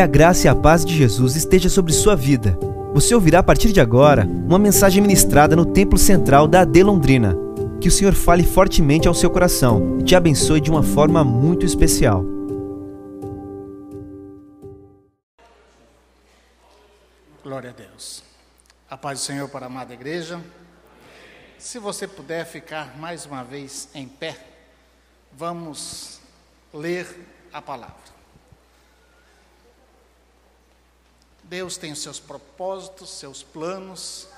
Que a graça e a paz de Jesus esteja sobre sua vida. Você ouvirá a partir de agora uma mensagem ministrada no Templo Central da AD Londrina. Que o Senhor fale fortemente ao seu coração e te abençoe de uma forma muito especial. Glória a Deus. A paz do Senhor para a amada igreja. Se você puder ficar mais uma vez em pé, vamos ler a palavra. Deus tem os seus propósitos, seus planos.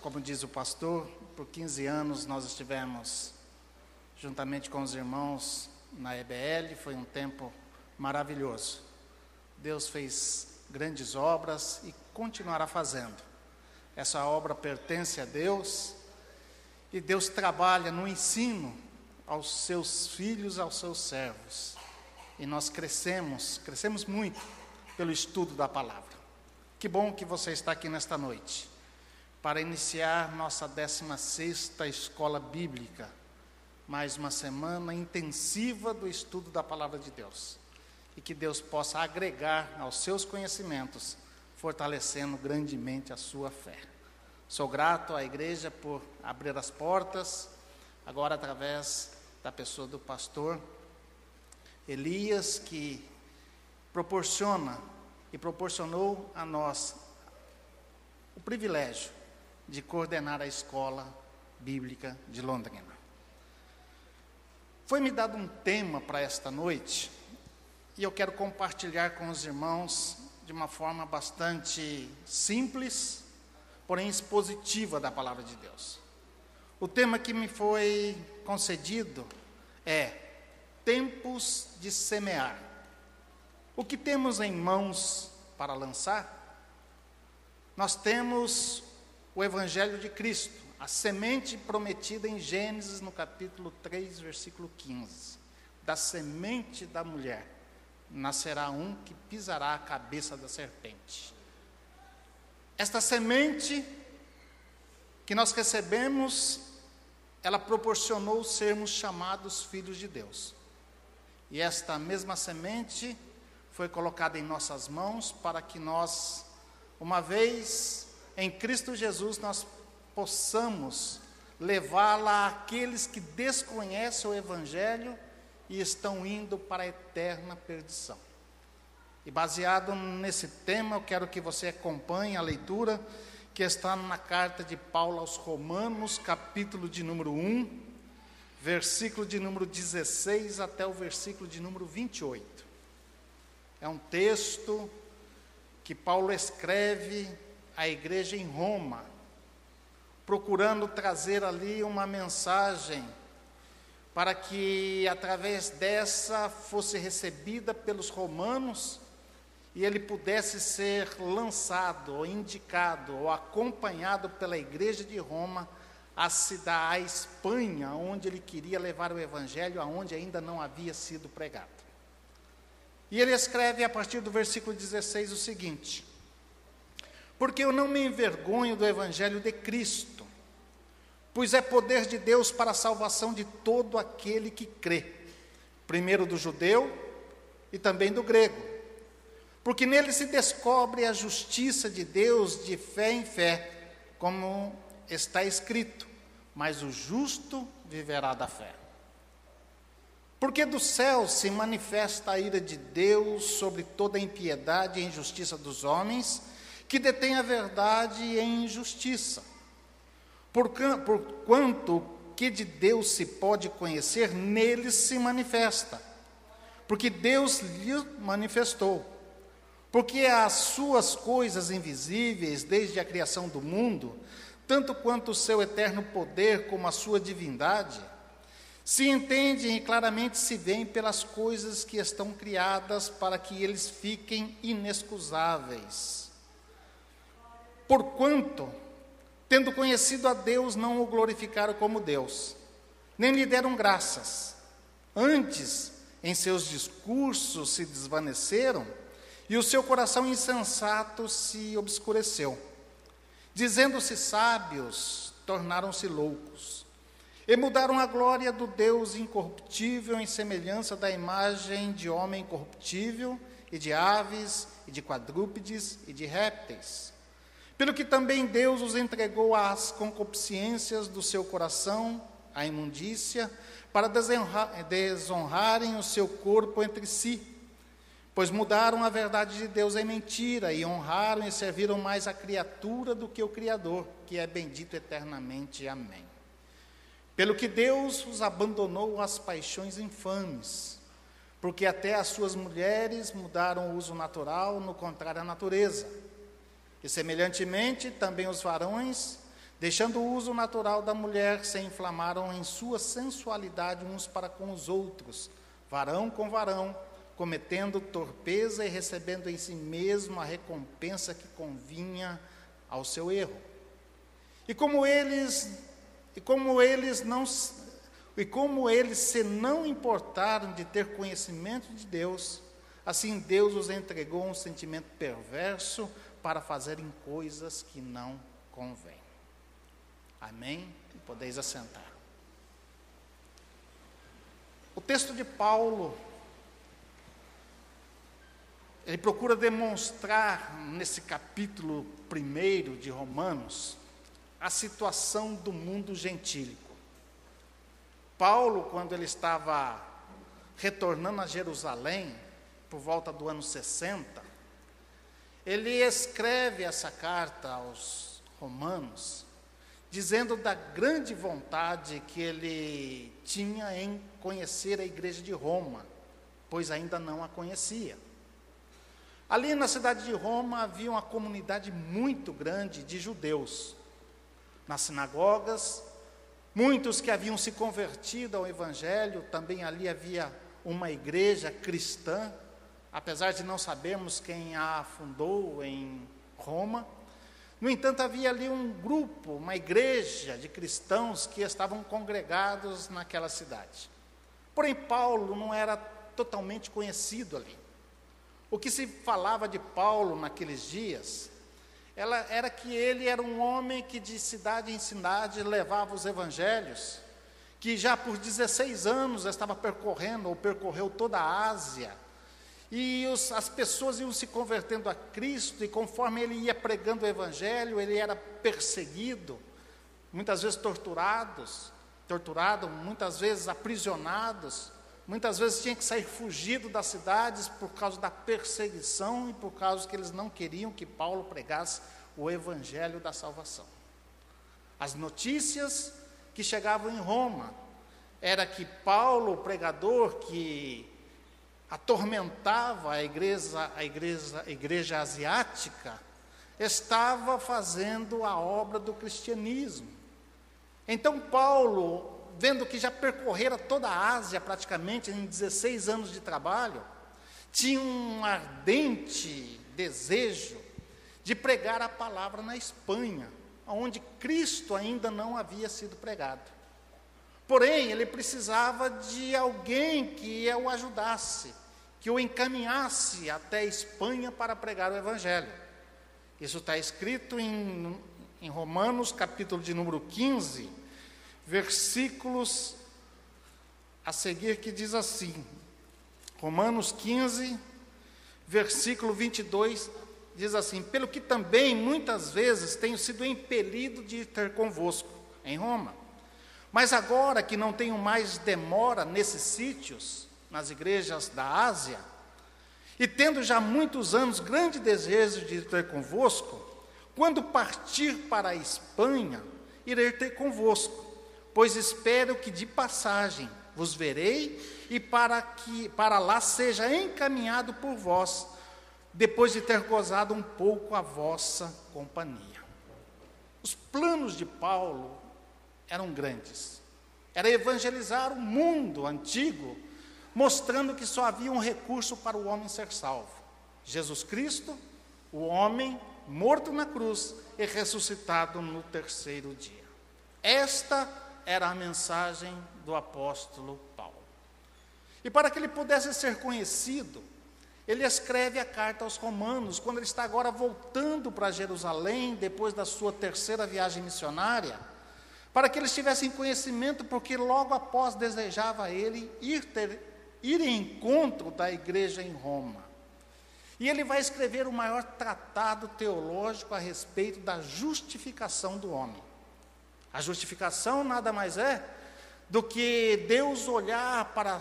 Como diz o pastor, por 15 anos nós estivemos juntamente com os irmãos na EBL, foi um tempo maravilhoso. Deus fez grandes obras e continuará fazendo. Essa obra pertence a Deus e Deus trabalha no ensino aos seus filhos, aos seus servos. E nós crescemos, crescemos muito pelo estudo da palavra. Que bom que você está aqui nesta noite para iniciar nossa 16 escola bíblica. Mais uma semana intensiva do estudo da palavra de Deus. E que Deus possa agregar aos seus conhecimentos, fortalecendo grandemente a sua fé. Sou grato à igreja por abrir as portas, agora através da pessoa do pastor Elias, que proporciona e proporcionou a nós o privilégio de coordenar a escola bíblica de Londrina. Foi-me dado um tema para esta noite e eu quero compartilhar com os irmãos de uma forma bastante simples, porém expositiva da palavra de Deus. O tema que me foi concedido é Tempos de Semear. O que temos em mãos para lançar? Nós temos o Evangelho de Cristo, a semente prometida em Gênesis, no capítulo 3, versículo 15. Da semente da mulher nascerá um que pisará a cabeça da serpente. Esta semente que nós recebemos, ela proporcionou sermos chamados filhos de Deus. E esta mesma semente foi colocada em nossas mãos para que nós, uma vez em Cristo Jesus, nós possamos levá-la àqueles que desconhecem o Evangelho e estão indo para a eterna perdição. E baseado nesse tema, eu quero que você acompanhe a leitura que está na carta de Paulo aos Romanos, capítulo de número 1, versículo de número 16 até o versículo de número 28. É um texto que Paulo escreve à igreja em Roma, procurando trazer ali uma mensagem para que através dessa fosse recebida pelos romanos e ele pudesse ser lançado, ou indicado, ou acompanhado pela igreja de Roma a cidade, a Espanha, onde ele queria levar o evangelho, aonde ainda não havia sido pregado. E ele escreve a partir do versículo 16 o seguinte: Porque eu não me envergonho do evangelho de Cristo, pois é poder de Deus para a salvação de todo aquele que crê, primeiro do judeu e também do grego. Porque nele se descobre a justiça de Deus de fé em fé, como está escrito: mas o justo viverá da fé. Porque do céu se manifesta a ira de Deus sobre toda a impiedade e injustiça dos homens, que detêm a verdade em injustiça. Por, por quanto que de Deus se pode conhecer, neles se manifesta. Porque Deus lhe manifestou. Porque as suas coisas invisíveis, desde a criação do mundo, tanto quanto o seu eterno poder como a sua divindade, se entendem e claramente se veem pelas coisas que estão criadas para que eles fiquem inexcusáveis. Porquanto, tendo conhecido a Deus, não o glorificaram como Deus, nem lhe deram graças. Antes, em seus discursos se desvaneceram, e o seu coração insensato se obscureceu. Dizendo-se sábios, tornaram-se loucos. E mudaram a glória do Deus incorruptível em semelhança da imagem de homem corruptível, e de aves, e de quadrúpedes, e de répteis. Pelo que também Deus os entregou às concupiscências do seu coração, à imundícia, para desonrarem o seu corpo entre si. Pois mudaram a verdade de Deus em mentira, e honraram e serviram mais a criatura do que o Criador, que é bendito eternamente. Amém. Pelo que Deus os abandonou às paixões infames, porque até as suas mulheres mudaram o uso natural, no contrário à natureza. E semelhantemente também os varões, deixando o uso natural da mulher, se inflamaram em sua sensualidade uns para com os outros, varão com varão, cometendo torpeza e recebendo em si mesmo a recompensa que convinha ao seu erro. E como eles e como eles não e como eles se não importaram de ter conhecimento de Deus, assim Deus os entregou um sentimento perverso para fazerem coisas que não convêm. Amém? Podeis assentar. O texto de Paulo, ele procura demonstrar nesse capítulo primeiro de Romanos a situação do mundo gentílico. Paulo, quando ele estava retornando a Jerusalém, por volta do ano 60, ele escreve essa carta aos romanos, dizendo da grande vontade que ele tinha em conhecer a igreja de Roma, pois ainda não a conhecia. Ali na cidade de Roma havia uma comunidade muito grande de judeus. Nas sinagogas, Muitos que haviam se convertido ao Evangelho, também ali havia uma igreja cristã, apesar de não sabermos quem a fundou em Roma. No entanto, havia ali um grupo, uma igreja de cristãos que estavam congregados naquela cidade. Porém, Paulo não era totalmente conhecido ali. O que se falava de Paulo naqueles dias ela era que ele era um homem que de cidade em cidade levava os evangelhos, que já por 16 anos estava percorrendo ou percorreu toda a Ásia. E os, as pessoas iam se convertendo a Cristo, e conforme ele ia pregando o Evangelho, ele era perseguido, muitas vezes torturados, torturado, muitas vezes aprisionados, muitas vezes tinha que sair fugido das cidades por causa da perseguição e por causa que eles não queriam que Paulo pregasse o evangelho da salvação. As notícias que chegavam em Roma era que Paulo, o pregador que atormentava a igreja, a igreja, a igreja asiática, estava fazendo a obra do cristianismo. Então Paulo, vendo que já percorrera toda a Ásia praticamente em 16 anos de trabalho, tinha um ardente desejo de pregar a palavra na Espanha, onde Cristo ainda não havia sido pregado. Porém, ele precisava de alguém que o ajudasse, que o encaminhasse até a Espanha para pregar o Evangelho. Isso está escrito em, em Romanos, capítulo de número 15, versículos a seguir, que diz assim: Romanos 15, versículo 22 diz assim: Pelo que também muitas vezes tenho sido impelido de ter convosco em Roma. Mas agora que não tenho mais demora nesses sítios, nas igrejas da Ásia, e tendo já muitos anos grande desejo de ter convosco, quando partir para a Espanha, irei ter convosco, pois espero que de passagem vos verei e para que para lá seja encaminhado por vós depois de ter gozado um pouco a vossa companhia. Os planos de Paulo eram grandes. Era evangelizar o mundo antigo, mostrando que só havia um recurso para o homem ser salvo: Jesus Cristo, o homem morto na cruz e ressuscitado no terceiro dia. Esta era a mensagem do apóstolo Paulo. E para que ele pudesse ser conhecido, ele escreve a carta aos Romanos, quando ele está agora voltando para Jerusalém, depois da sua terceira viagem missionária, para que eles tivessem conhecimento, porque logo após desejava ele ir, ter, ir em encontro da igreja em Roma. E ele vai escrever o maior tratado teológico a respeito da justificação do homem. A justificação nada mais é do que Deus olhar para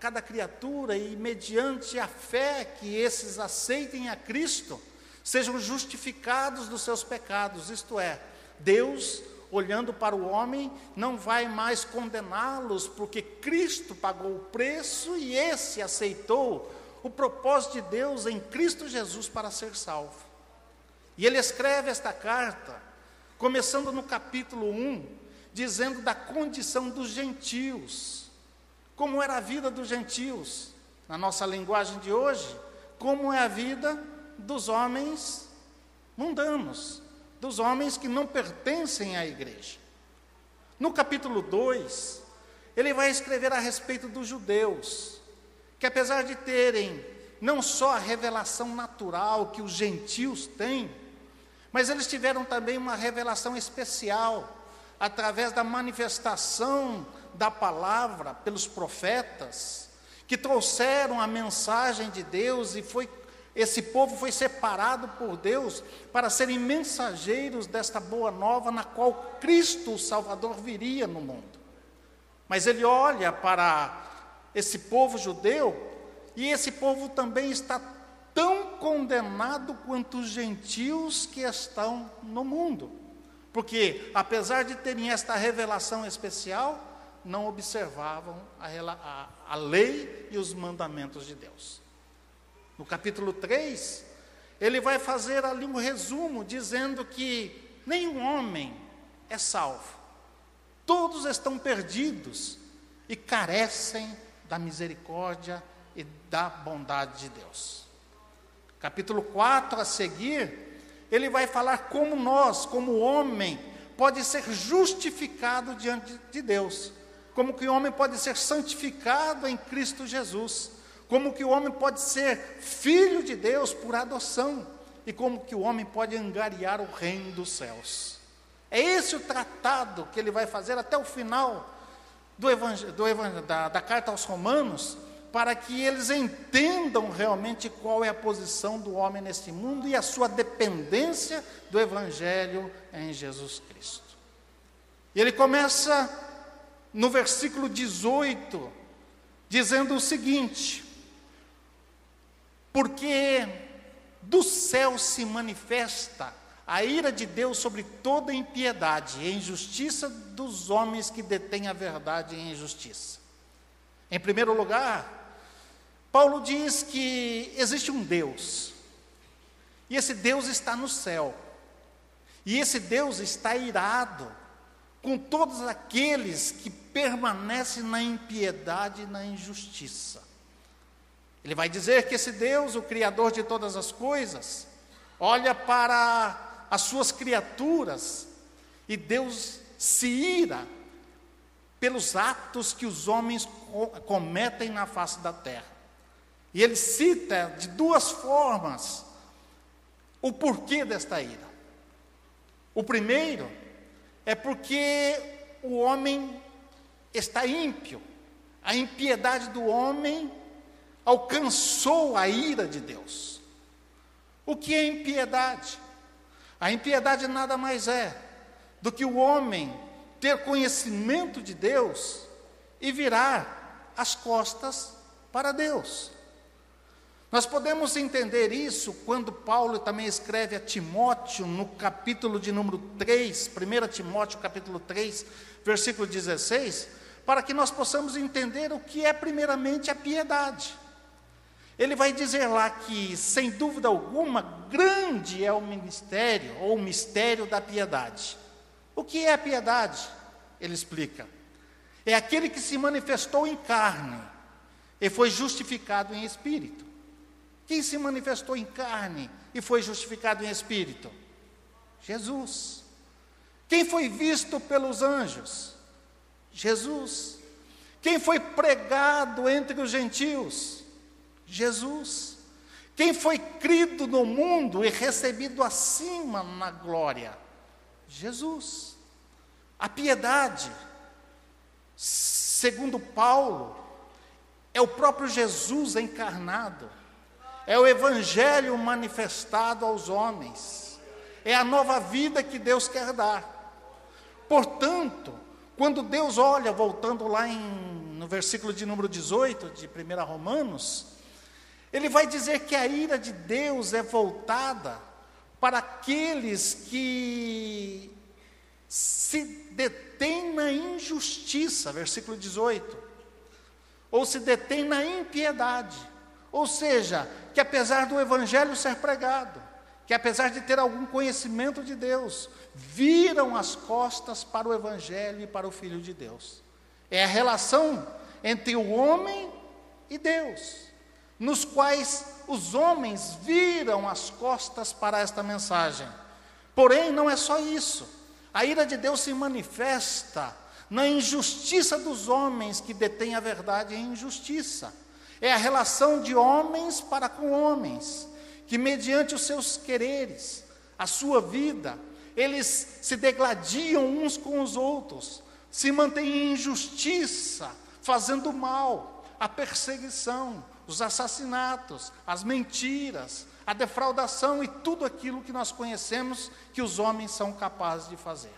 cada criatura e, mediante a fé que esses aceitem a Cristo, sejam justificados dos seus pecados, isto é, Deus olhando para o homem, não vai mais condená-los, porque Cristo pagou o preço e esse aceitou o propósito de Deus em Cristo Jesus para ser salvo. E ele escreve esta carta, começando no capítulo 1, dizendo da condição dos gentios, como era a vida dos gentios, na nossa linguagem de hoje, como é a vida dos homens mundanos, dos homens que não pertencem à igreja. No capítulo 2, ele vai escrever a respeito dos judeus, que apesar de terem não só a revelação natural que os gentios têm, mas eles tiveram também uma revelação especial, através da manifestação da palavra pelos profetas, que trouxeram a mensagem de Deus e foi esse povo foi separado por Deus para serem mensageiros desta boa nova na qual Cristo, o Salvador, viria no mundo. Mas ele olha para esse povo judeu e esse povo também está tão condenado quanto os gentios que estão no mundo. Porque, apesar de terem esta revelação especial, não observavam a, a, a lei e os mandamentos de Deus. No capítulo 3, ele vai fazer ali um resumo dizendo que nenhum homem é salvo. Todos estão perdidos e carecem da misericórdia e da bondade de Deus. Capítulo 4 a seguir, ele vai falar como nós, como homem, pode ser justificado diante de Deus, como que o homem pode ser santificado em Cristo Jesus como que o homem pode ser filho de Deus por adoção e como que o homem pode angariar o reino dos céus. É esse o tratado que ele vai fazer até o final do do da, da carta aos Romanos, para que eles entendam realmente qual é a posição do homem neste mundo e a sua dependência do Evangelho em Jesus Cristo. E ele começa no versículo 18, dizendo o seguinte: porque do céu se manifesta a ira de Deus sobre toda impiedade e injustiça dos homens que detêm a verdade em injustiça. Em primeiro lugar, Paulo diz que existe um Deus, e esse Deus está no céu, e esse Deus está irado com todos aqueles que permanecem na impiedade e na injustiça. Ele vai dizer que esse Deus, o Criador de todas as coisas, olha para as suas criaturas e Deus se ira pelos atos que os homens cometem na face da terra. E ele cita de duas formas o porquê desta ira. O primeiro é porque o homem está ímpio, a impiedade do homem alcançou a ira de Deus. O que é impiedade? A impiedade nada mais é do que o homem ter conhecimento de Deus e virar as costas para Deus. Nós podemos entender isso quando Paulo também escreve a Timóteo no capítulo de número 3, 1 Timóteo capítulo 3, versículo 16, para que nós possamos entender o que é primeiramente a piedade. Ele vai dizer lá que, sem dúvida alguma, grande é o ministério, ou o mistério da piedade. O que é a piedade? Ele explica. É aquele que se manifestou em carne e foi justificado em espírito. Quem se manifestou em carne e foi justificado em espírito? Jesus. Quem foi visto pelos anjos? Jesus. Quem foi pregado entre os gentios? Jesus. Quem foi crido no mundo e recebido acima na glória? Jesus. A piedade, segundo Paulo, é o próprio Jesus encarnado, é o Evangelho manifestado aos homens, é a nova vida que Deus quer dar. Portanto, quando Deus olha, voltando lá em, no versículo de número 18 de 1 Romanos, ele vai dizer que a ira de Deus é voltada para aqueles que se detêm na injustiça, versículo 18, ou se detêm na impiedade, ou seja, que apesar do evangelho ser pregado, que apesar de ter algum conhecimento de Deus, viram as costas para o evangelho e para o filho de Deus. É a relação entre o homem e Deus, nos quais os homens viram as costas para esta mensagem. Porém, não é só isso. A ira de Deus se manifesta na injustiça dos homens que detêm a verdade em injustiça. É a relação de homens para com homens, que mediante os seus quereres, a sua vida, eles se degladiam uns com os outros, se mantêm em injustiça, fazendo mal, a perseguição, os assassinatos, as mentiras, a defraudação e tudo aquilo que nós conhecemos que os homens são capazes de fazer.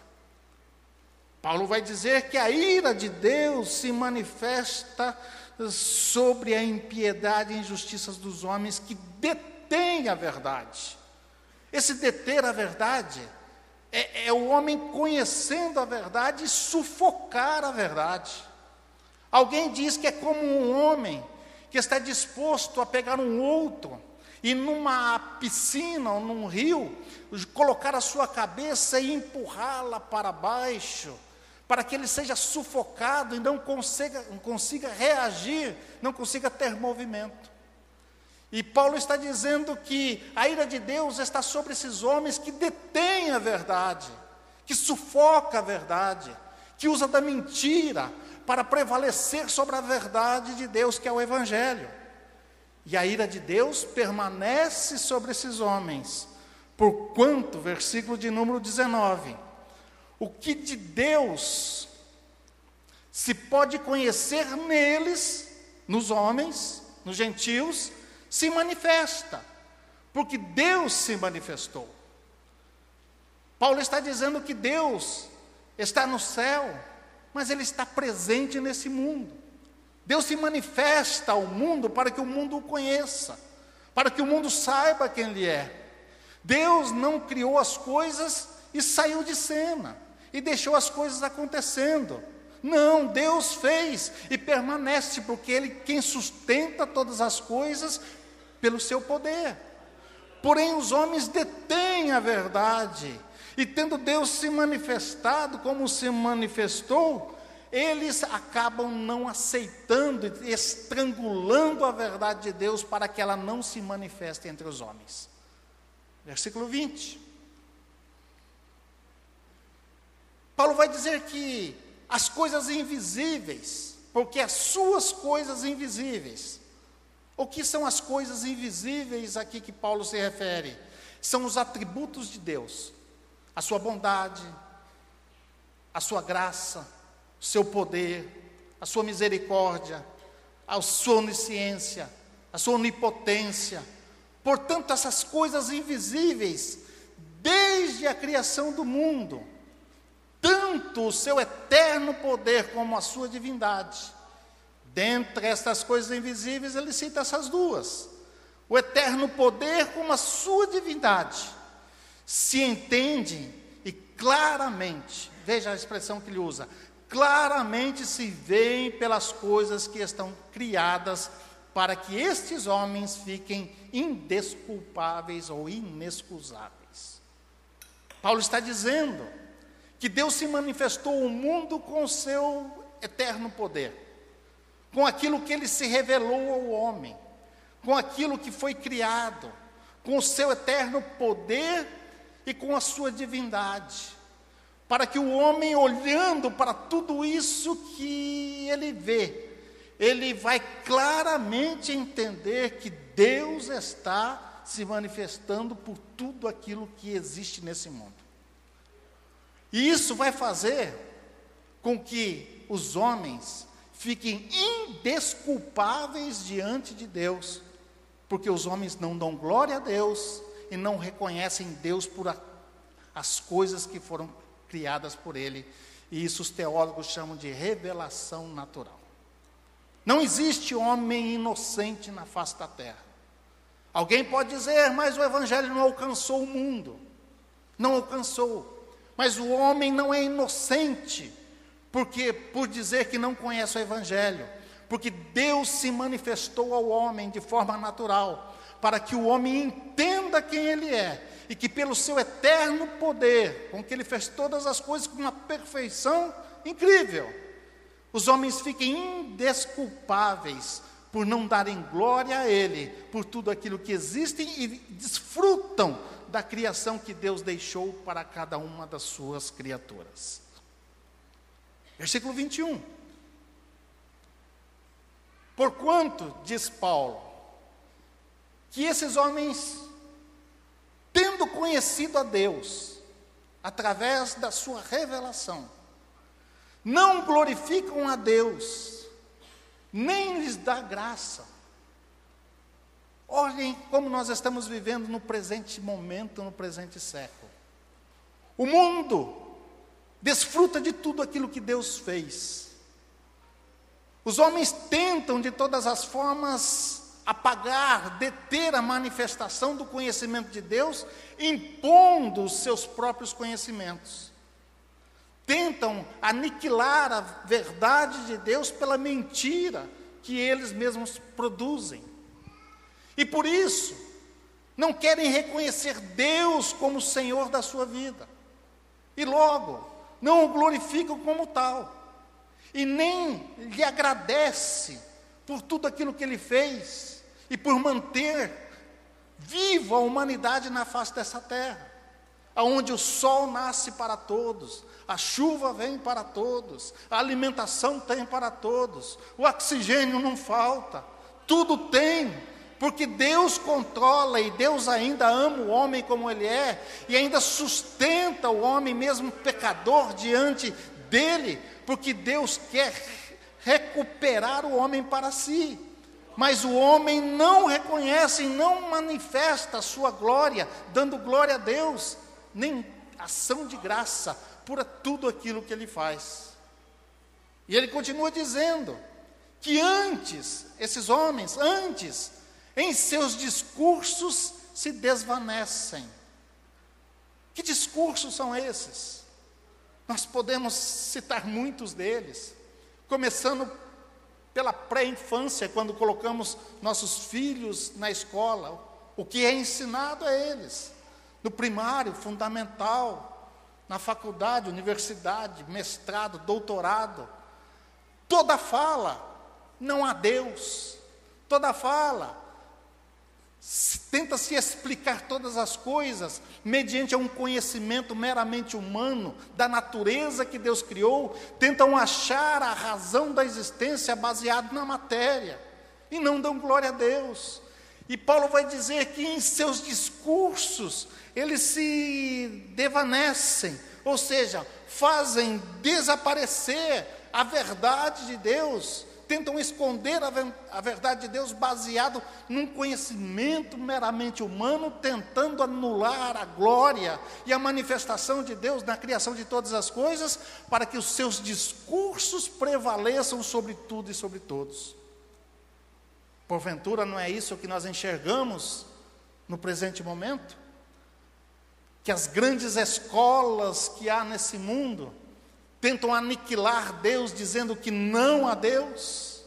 Paulo vai dizer que a ira de Deus se manifesta sobre a impiedade e injustiças dos homens que detêm a verdade. Esse deter a verdade é, é, o homem conhecendo a verdade e sufocar a verdade. Alguém diz que é como um homem que está disposto a pegar um outro e numa piscina ou num rio, colocar a sua cabeça e empurrá-la para baixo, para que ele seja sufocado e não consiga, não consiga reagir, não consiga ter movimento. E Paulo está dizendo que a ira de Deus está sobre esses homens que detêm a verdade, que sufoca a verdade, que usa da mentira para prevalecer sobre a verdade de Deus, que é o Evangelho. E a ira de Deus permanece sobre esses homens, porquanto, versículo de número 19, o que de Deus se pode conhecer neles, nos homens, nos gentios, se manifesta, porque Deus se manifestou. Paulo está dizendo que Deus está no céu, mas Ele está presente nesse mundo. Deus se manifesta ao mundo para que o mundo o conheça, para que o mundo saiba quem Ele é. Deus não criou as coisas e saiu de cena, e deixou as coisas acontecendo. Não, Deus fez e permanece, porque Ele quem sustenta todas as coisas pelo seu poder. Porém, os homens detêm a verdade, e tendo Deus se manifestado como se manifestou, eles acabam não aceitando, estrangulando a verdade de Deus para que ela não se manifeste entre os homens. Versículo 20. Paulo vai dizer que as coisas invisíveis, porque as suas coisas invisíveis, o que são as coisas invisíveis aqui que Paulo se refere? São os atributos de Deus, a sua bondade, a sua graça, o seu poder, a sua misericórdia, a sua onisciência, a sua onipotência. Portanto, essas coisas invisíveis, desde a criação do mundo, tanto o seu eterno poder como a sua divindade, Dentre estas coisas invisíveis, ele cita essas duas: o eterno poder como a sua divindade. Se entende e claramente, veja a expressão que ele usa, claramente se veem pelas coisas que estão criadas para que estes homens fiquem indesculpáveis ou inexcusáveis. Paulo está dizendo que Deus se manifestou ao mundo com o seu eterno poder com aquilo que ele se revelou ao homem, com aquilo que foi criado, com o seu eterno poder e com a sua divindade, para que o homem, olhando para tudo isso que ele vê, ele vai claramente entender que Deus está se manifestando por tudo aquilo que existe nesse mundo. E isso vai fazer com que os homens fiquem indesculpáveis diante de Deus, porque os homens não dão glória a Deus e não reconhecem Deus por a, as coisas que foram criadas por Ele. E isso os teólogos chamam de revelação natural. Não existe homem inocente na face da terra. Alguém pode dizer, mas o Evangelho não alcançou o mundo. Não alcançou. Mas o homem não é inocente, porque por dizer que não conhece o Evangelho, porque Deus se manifestou ao homem de forma natural, para que o homem entenda quem ele é e que pelo seu eterno poder, com que ele fez todas as coisas com uma perfeição incrível, os homens fiquem indesculpáveis por não darem glória a Ele, por tudo aquilo que existe e desfrutam da criação que Deus deixou para cada uma das suas criaturas. Versículo 21. Porquanto, diz Paulo, que esses homens, tendo conhecido a Deus, através da sua revelação, não glorificam a Deus, nem lhes dá graça. Olhem como nós estamos vivendo no presente momento, no presente século. O mundo desfruta de tudo aquilo que Deus fez. Os homens tentam de todas as formas apagar, deter a manifestação do conhecimento de Deus, impondo os seus próprios conhecimentos. Tentam aniquilar a verdade de Deus pela mentira que eles mesmos produzem. E por isso, não querem reconhecer Deus como Senhor da sua vida. E logo, não o glorificam como tal. E nem lhe agradece por tudo aquilo que ele fez e por manter viva a humanidade na face dessa terra, aonde o sol nasce para todos, a chuva vem para todos, a alimentação tem para todos, o oxigênio não falta, tudo tem, porque Deus controla e Deus ainda ama o homem como ele é, e ainda sustenta o homem, mesmo pecador, diante dele, porque Deus quer recuperar o homem para si. Mas o homem não reconhece e não manifesta a sua glória, dando glória a Deus, nem ação de graça por tudo aquilo que ele faz. E ele continua dizendo que antes, esses homens, antes, em seus discursos se desvanecem. Que discursos são esses? Nós podemos citar muitos deles, começando pela pré-infância, quando colocamos nossos filhos na escola, o que é ensinado a eles, no primário, fundamental, na faculdade, universidade, mestrado, doutorado. Toda fala, não há Deus. Toda fala, tenta se explicar todas as coisas mediante um conhecimento meramente humano da natureza que Deus criou, tentam achar a razão da existência baseado na matéria e não dão glória a Deus. E Paulo vai dizer que em seus discursos eles se devanecem, ou seja, fazem desaparecer a verdade de Deus tentam esconder a, verdade de Deus baseado num conhecimento meramente humano, tentando anular a glória e a manifestação de Deus na criação de todas as coisas, para que os seus discursos prevaleçam sobre tudo e sobre todos. Porventura, não é isso que nós enxergamos no presente momento? Que as grandes escolas que há nesse mundo, tentam aniquilar Deus dizendo que não a Deus,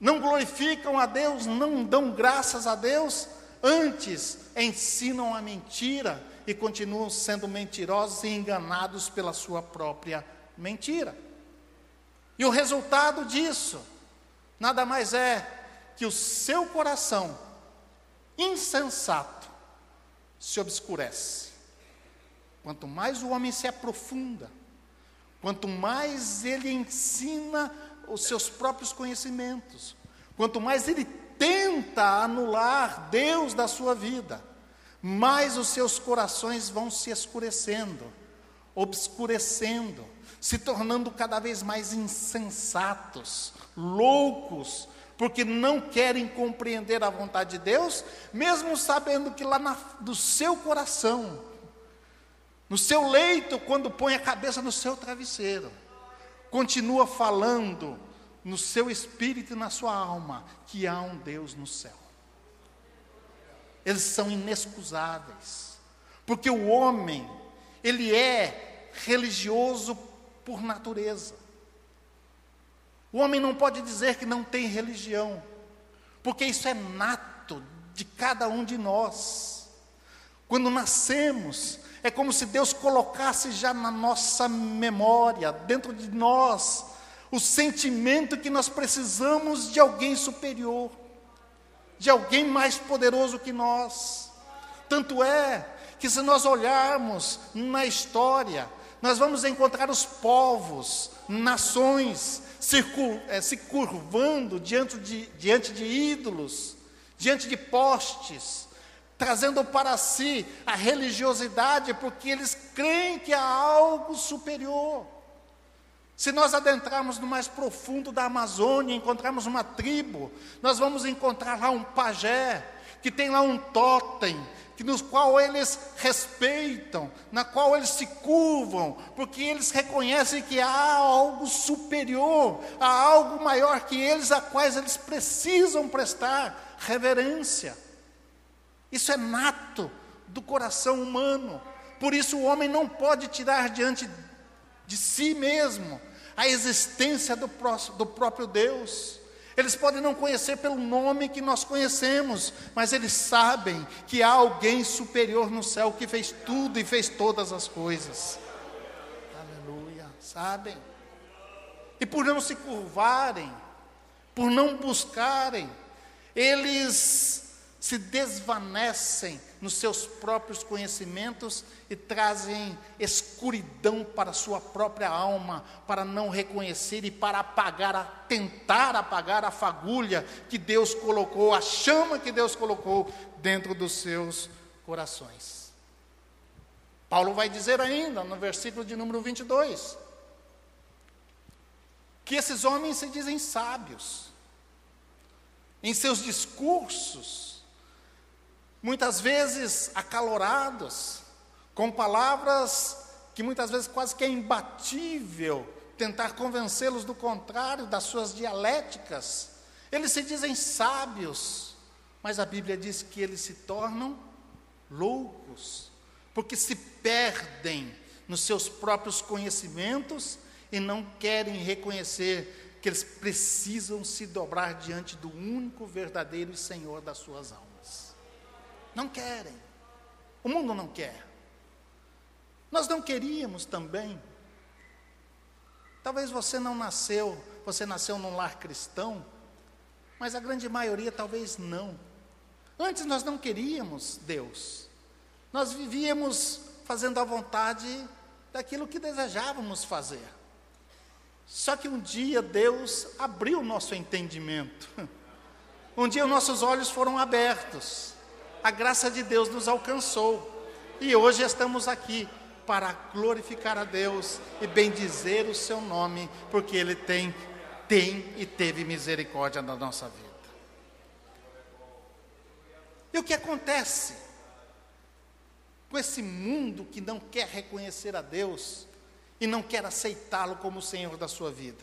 não glorificam a Deus, não dão graças a Deus, antes ensinam a mentira e continuam sendo mentirosos e enganados pela sua própria mentira. E o resultado disso nada mais é que o seu coração insensato se obscurece. Quanto mais o homem se aprofunda Quanto mais ele ensina os seus próprios conhecimentos, quanto mais ele tenta anular Deus da sua vida, mais os seus corações vão se escurecendo, obscurecendo, se tornando cada vez mais insensatos, loucos, porque não querem compreender a vontade de Deus, mesmo sabendo que lá na, do seu coração, no seu leito, quando põe a cabeça no seu travesseiro, continua falando no seu espírito e na sua alma que há um Deus no céu. Eles são inexcusáveis, porque o homem, ele é religioso por natureza. O homem não pode dizer que não tem religião, porque isso é nato de cada um de nós. Quando nascemos, é como se Deus colocasse já na nossa memória, dentro de nós, o sentimento que nós precisamos de alguém superior, de alguém mais poderoso que nós. Tanto é que, se nós olharmos na história, nós vamos encontrar os povos, nações, é, se curvando diante de, diante de ídolos, diante de postes, trazendo para si a religiosidade, porque eles creem que há algo superior. Se nós adentrarmos no mais profundo da Amazônia, encontrarmos uma tribo, nós vamos encontrar lá um pajé, que tem lá um totem, que nos qual eles respeitam, na qual eles se curvam, porque eles reconhecem que há algo superior, há algo maior que eles, a quais eles precisam prestar reverência. Isso é nato do coração humano. Por isso o homem não pode tirar diante de si mesmo a existência do, próximo, do próprio Deus. Eles podem não conhecer pelo nome que nós conhecemos, mas eles sabem que há alguém superior no céu que fez tudo e fez todas as coisas. Aleluia, sabem? E por não se curvarem, por não buscarem, eles se desvanecem nos seus próprios conhecimentos e trazem escuridão para a sua própria alma, para não reconhecer e para apagar, a, tentar apagar a fagulha que Deus colocou, a chama que Deus colocou dentro dos seus corações. Paulo vai dizer ainda no versículo de número 22 que esses homens se dizem sábios. Em seus discursos, muitas vezes acalorados, com palavras que muitas vezes quase que é imbatível tentar convencê-los do contrário, das suas dialéticas. Eles se dizem sábios, mas a Bíblia diz que eles se tornam loucos, porque se perdem nos seus próprios conhecimentos e não querem reconhecer que eles precisam se dobrar diante do único verdadeiro Senhor das suas almas. Não querem. O mundo não quer. Nós não queríamos também. Talvez você não nasceu, você nasceu num lar cristão, mas a grande maioria talvez não. Antes nós não queríamos Deus. Nós vivíamos fazendo a vontade daquilo que desejávamos fazer. Só que um dia Deus abriu o nosso entendimento. Um dia nossos olhos foram abertos a graça de Deus nos alcançou. E hoje estamos aqui para glorificar a Deus e bendizer o seu nome, porque Ele tem, tem e teve misericórdia na nossa vida. E o que acontece com esse mundo que não quer reconhecer a Deus e não quer aceitá-lo como Senhor da sua vida?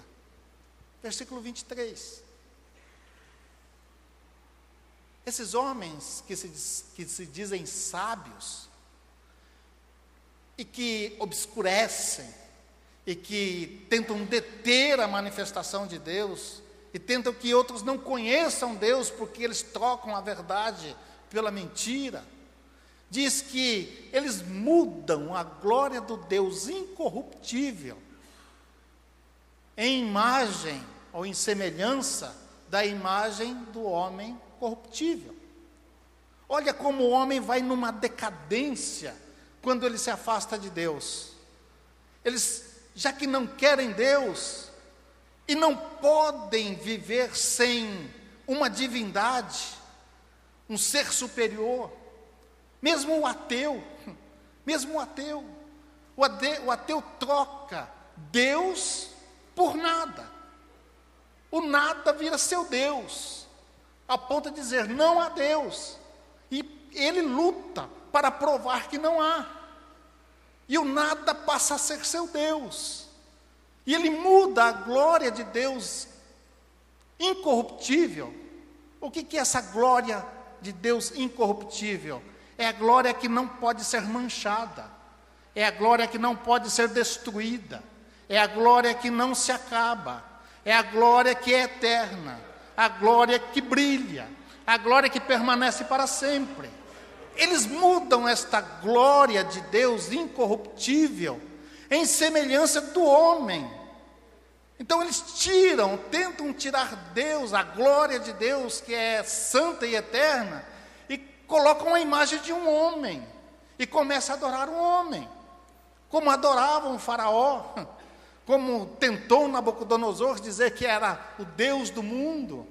Versículo 23. Esses homens que se, que se dizem sábios e que obscurecem e que tentam deter a manifestação de Deus e tentam que outros não conheçam Deus porque eles trocam a verdade pela mentira. Diz que eles mudam a glória do Deus incorruptível em imagem ou em semelhança da imagem do homem corruptível. Olha como o homem vai numa decadência quando ele se afasta de Deus. Eles, já que não querem Deus e não podem viver sem uma divindade, um ser superior, mesmo o ateu, mesmo o ateu, O ateu, o ateu troca Deus por nada. O nada vira seu Deus, a ponto de dizer não há Deus. E ele luta para provar que não há. E o nada passa a ser seu Deus. E ele muda a glória de Deus incorruptível. O que, que é essa glória de Deus incorruptível? É a glória que não pode ser manchada, é a glória que não pode ser destruída, é a glória que não se acaba, é a glória que é eterna, a glória que brilha, a glória que permanece para sempre. Eles mudam esta glória de Deus incorruptível em semelhança do homem. Então eles tiram, tentam tirar Deus, a glória de Deus, que é santa e eterna, e colocam a imagem de um homem e começam a adorar um homem, como adoravam o Faraó, como tentou Nabucodonosor dizer que era o Deus do mundo.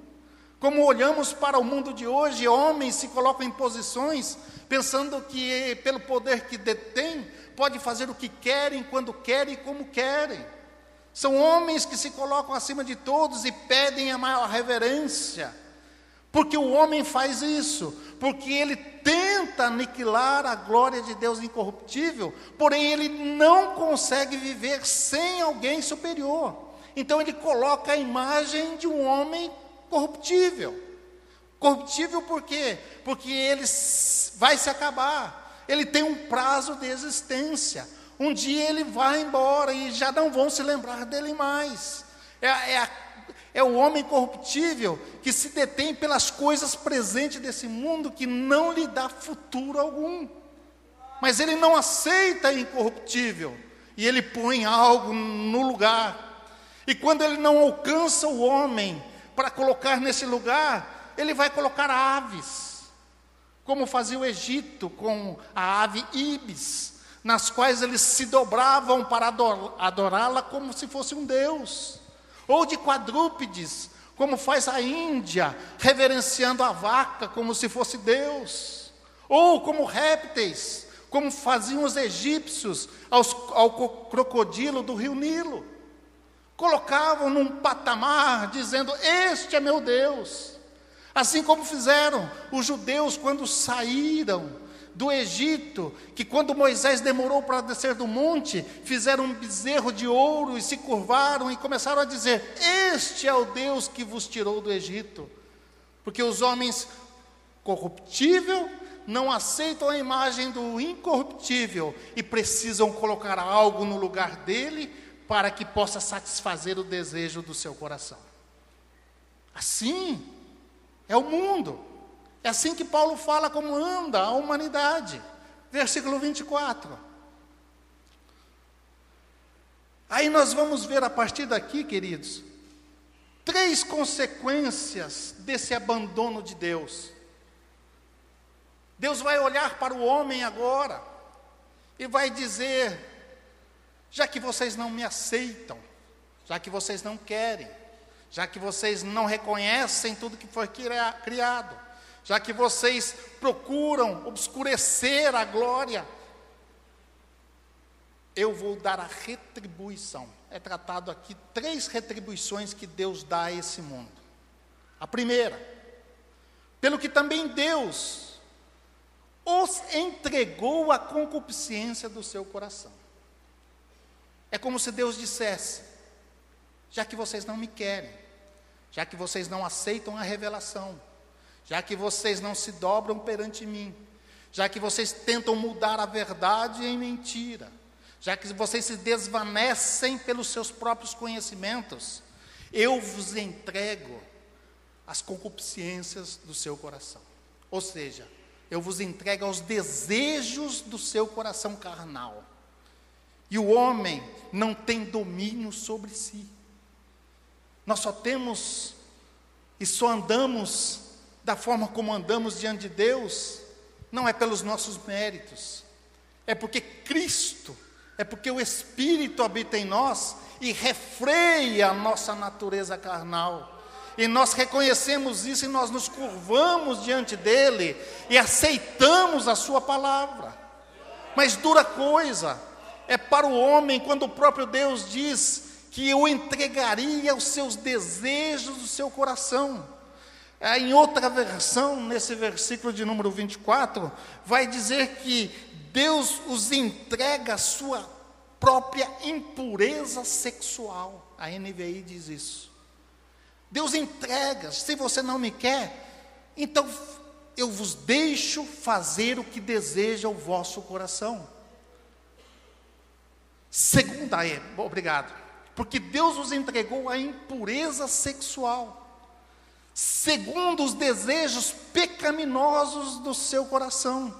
Como olhamos para o mundo de hoje, homens se colocam em posições pensando que, pelo poder que detêm, pode fazer o que querem, quando querem e como querem. São homens que se colocam acima de todos e pedem a maior reverência. Porque o homem faz isso, porque ele tenta aniquilar a glória de Deus incorruptível, porém ele não consegue viver sem alguém superior. Então ele coloca a imagem de um homem corruptível. Corruptível por quê? Porque ele vai se acabar. Ele tem um prazo de existência. Um dia ele vai embora e já não vão se lembrar dele mais. É, é, a, é o homem corruptível que se detém pelas coisas presentes desse mundo que não lhe dá futuro algum. Mas ele não aceita incorruptível e ele põe algo no lugar. E quando ele não alcança o homem, para colocar nesse lugar, ele vai colocar aves, como fazia o Egito com a ave ibis, nas quais eles se dobravam para adorá-la como se fosse um deus, ou de quadrúpedes, como faz a Índia, reverenciando a vaca como se fosse Deus, ou como répteis, como faziam os egípcios aos, ao crocodilo do rio Nilo colocavam num patamar dizendo: Este é meu Deus. Assim como fizeram os judeus quando saíram do Egito, que quando Moisés demorou para descer do monte, fizeram um bezerro de ouro e se curvaram e começaram a dizer: Este é o Deus que vos tirou do Egito. Porque os homens corruptível não aceitam a imagem do incorruptível e precisam colocar algo no lugar dele para que possa satisfazer o desejo do seu coração. Assim é o mundo. É assim que Paulo fala como anda a humanidade. Versículo 24. Aí nós vamos ver a partir daqui, queridos, três consequências desse abandono de Deus. Deus vai olhar para o homem agora e vai dizer: já que vocês não me aceitam, já que vocês não querem, já que vocês não reconhecem tudo que foi criado, já que vocês procuram obscurecer a glória, eu vou dar a retribuição. É tratado aqui três retribuições que Deus dá a esse mundo. A primeira, pelo que também Deus os entregou à concupiscência do seu coração. É como se Deus dissesse: já que vocês não me querem, já que vocês não aceitam a revelação, já que vocês não se dobram perante mim, já que vocês tentam mudar a verdade em mentira, já que vocês se desvanecem pelos seus próprios conhecimentos, eu vos entrego as concupiscências do seu coração. Ou seja, eu vos entrego aos desejos do seu coração carnal. E o homem não tem domínio sobre si. Nós só temos e só andamos da forma como andamos diante de Deus, não é pelos nossos méritos, é porque Cristo, é porque o Espírito habita em nós e refreia a nossa natureza carnal. E nós reconhecemos isso e nós nos curvamos diante dele e aceitamos a sua palavra. Mas dura coisa é para o homem quando o próprio Deus diz que o entregaria os seus desejos do seu coração. É, em outra versão, nesse versículo de número 24, vai dizer que Deus os entrega a sua própria impureza sexual. A NVI diz isso. Deus entrega, se você não me quer, então eu vos deixo fazer o que deseja o vosso coração. Segunda é, obrigado, porque Deus os entregou a impureza sexual segundo os desejos pecaminosos do seu coração.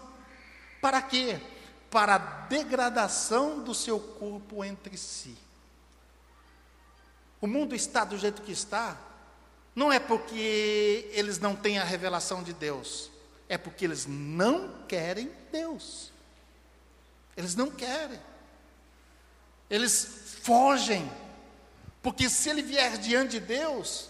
Para quê? Para a degradação do seu corpo entre si. O mundo está do jeito que está, não é porque eles não têm a revelação de Deus, é porque eles não querem Deus. Eles não querem. Eles fogem. Porque se ele vier diante de Deus,